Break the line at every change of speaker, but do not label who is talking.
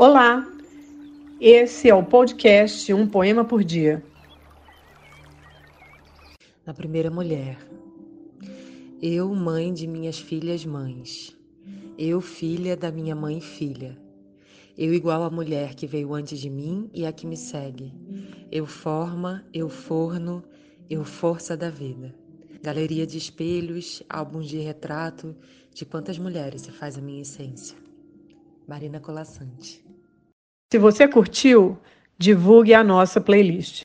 Olá, esse é o podcast Um Poema por Dia.
Na primeira mulher, eu, mãe de minhas filhas mães, eu, filha da minha mãe filha, eu igual a mulher que veio antes de mim e a que me segue, eu forma, eu forno, eu força da vida. Galeria de espelhos, álbuns de retrato de quantas mulheres se faz a minha essência. Marina Colassante.
Se você curtiu, divulgue a nossa playlist.